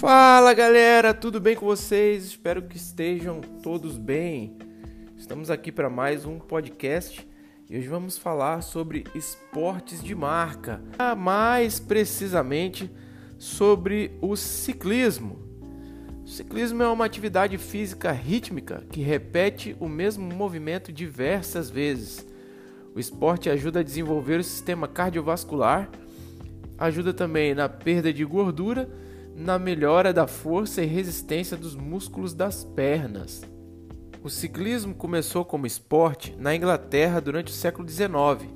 Fala galera, tudo bem com vocês? Espero que estejam todos bem. Estamos aqui para mais um podcast e hoje vamos falar sobre esportes de marca, mais precisamente sobre o ciclismo. O ciclismo é uma atividade física rítmica que repete o mesmo movimento diversas vezes. O esporte ajuda a desenvolver o sistema cardiovascular, ajuda também na perda de gordura, na melhora da força e resistência dos músculos das pernas. O ciclismo começou como esporte na Inglaterra durante o século XIX.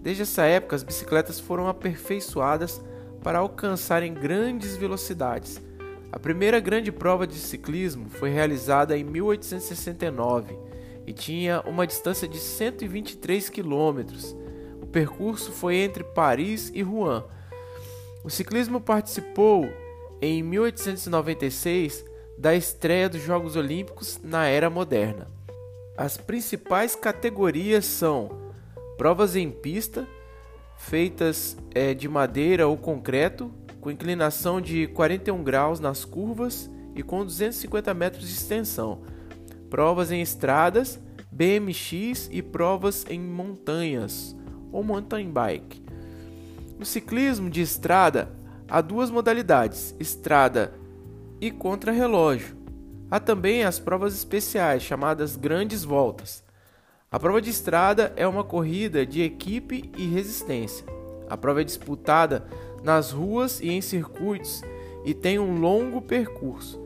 Desde essa época, as bicicletas foram aperfeiçoadas para alcançarem grandes velocidades a primeira grande prova de ciclismo foi realizada em 1869 e tinha uma distância de 123 quilômetros. O percurso foi entre Paris e Rouen. O ciclismo participou em 1896 da estreia dos Jogos Olímpicos na era moderna. As principais categorias são provas em pista, feitas é, de madeira ou concreto, com inclinação de 41 graus nas curvas e com 250 metros de extensão. Provas em estradas, BMX e provas em montanhas ou mountain bike. No ciclismo de estrada há duas modalidades: estrada e contrarrelógio. Há também as provas especiais chamadas grandes voltas. A prova de estrada é uma corrida de equipe e resistência. A prova é disputada nas ruas e em circuitos e tem um longo percurso,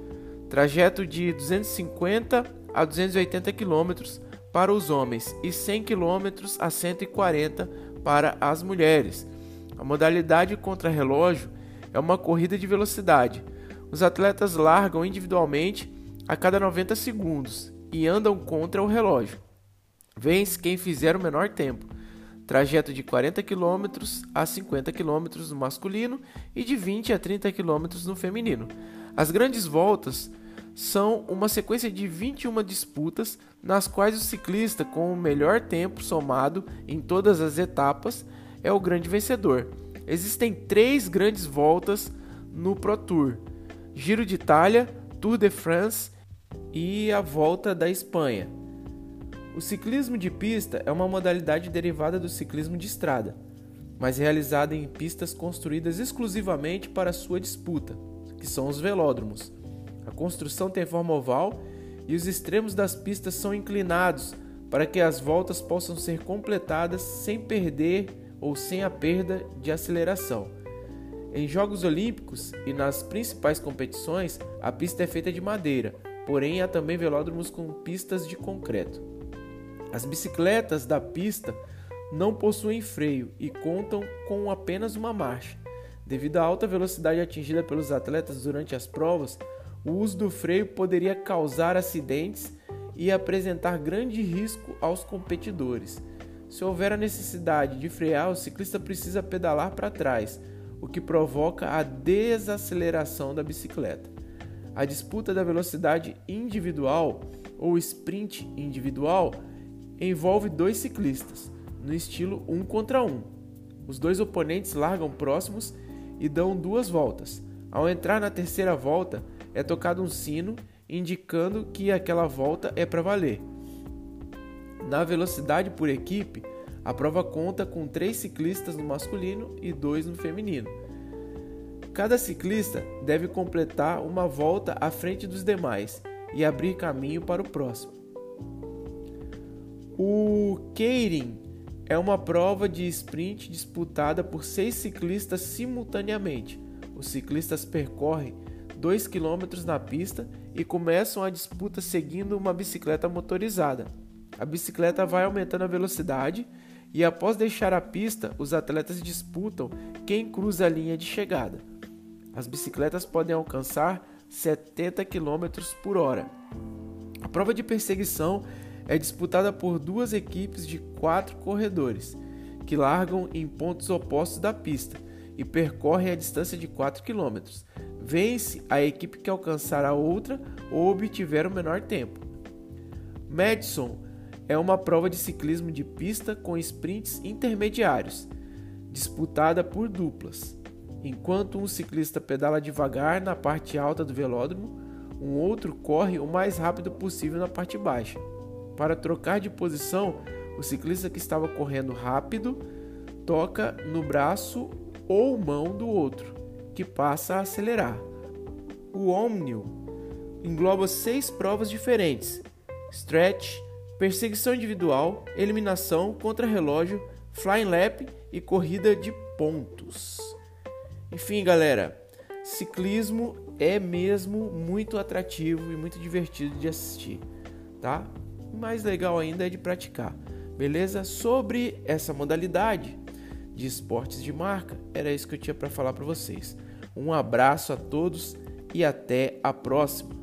trajeto de 250 a 280 km para os homens e 100 km a 140 para as mulheres. A modalidade contra-relógio é uma corrida de velocidade. Os atletas largam individualmente a cada 90 segundos e andam contra o relógio. Vence quem fizer o menor tempo trajeto de 40 km a 50 km no masculino e de 20 a 30 km no feminino. As grandes voltas são uma sequência de 21 disputas nas quais o ciclista com o melhor tempo somado em todas as etapas é o grande vencedor. Existem três grandes voltas no Pro Tour: Giro de Itália, Tour de France e a Volta da Espanha. O ciclismo de pista é uma modalidade derivada do ciclismo de estrada, mas realizada em pistas construídas exclusivamente para sua disputa, que são os velódromos. A construção tem forma oval e os extremos das pistas são inclinados para que as voltas possam ser completadas sem perder ou sem a perda de aceleração. Em Jogos Olímpicos e nas principais competições, a pista é feita de madeira, porém há também velódromos com pistas de concreto. As bicicletas da pista não possuem freio e contam com apenas uma marcha. Devido à alta velocidade atingida pelos atletas durante as provas, o uso do freio poderia causar acidentes e apresentar grande risco aos competidores. Se houver a necessidade de frear, o ciclista precisa pedalar para trás, o que provoca a desaceleração da bicicleta. A disputa da velocidade individual ou sprint individual envolve dois ciclistas, no estilo um contra um. Os dois oponentes largam próximos e dão duas voltas. Ao entrar na terceira volta, é tocado um sino indicando que aquela volta é para valer. Na velocidade por equipe, a prova conta com três ciclistas no masculino e dois no feminino. Cada ciclista deve completar uma volta à frente dos demais e abrir caminho para o próximo. O Keirin é uma prova de sprint disputada por seis ciclistas simultaneamente. Os ciclistas percorrem 2 km na pista e começam a disputa seguindo uma bicicleta motorizada. A bicicleta vai aumentando a velocidade e, após deixar a pista, os atletas disputam quem cruza a linha de chegada. As bicicletas podem alcançar 70 km por hora. A prova de perseguição é disputada por duas equipes de quatro corredores, que largam em pontos opostos da pista e percorrem a distância de 4 km. Vence a equipe que alcançar a outra ou obtiver o menor tempo. Madison é uma prova de ciclismo de pista com sprints intermediários, disputada por duplas. Enquanto um ciclista pedala devagar na parte alta do velódromo, um outro corre o mais rápido possível na parte baixa. Para trocar de posição, o ciclista que estava correndo rápido toca no braço ou mão do outro, que passa a acelerar. O Omnio engloba seis provas diferentes: stretch, perseguição individual, eliminação, contra-relógio, flying lap e corrida de pontos. Enfim, galera, ciclismo é mesmo muito atrativo e muito divertido de assistir, tá? Mais legal ainda é de praticar. Beleza? Sobre essa modalidade de esportes de marca, era isso que eu tinha para falar para vocês. Um abraço a todos e até a próxima.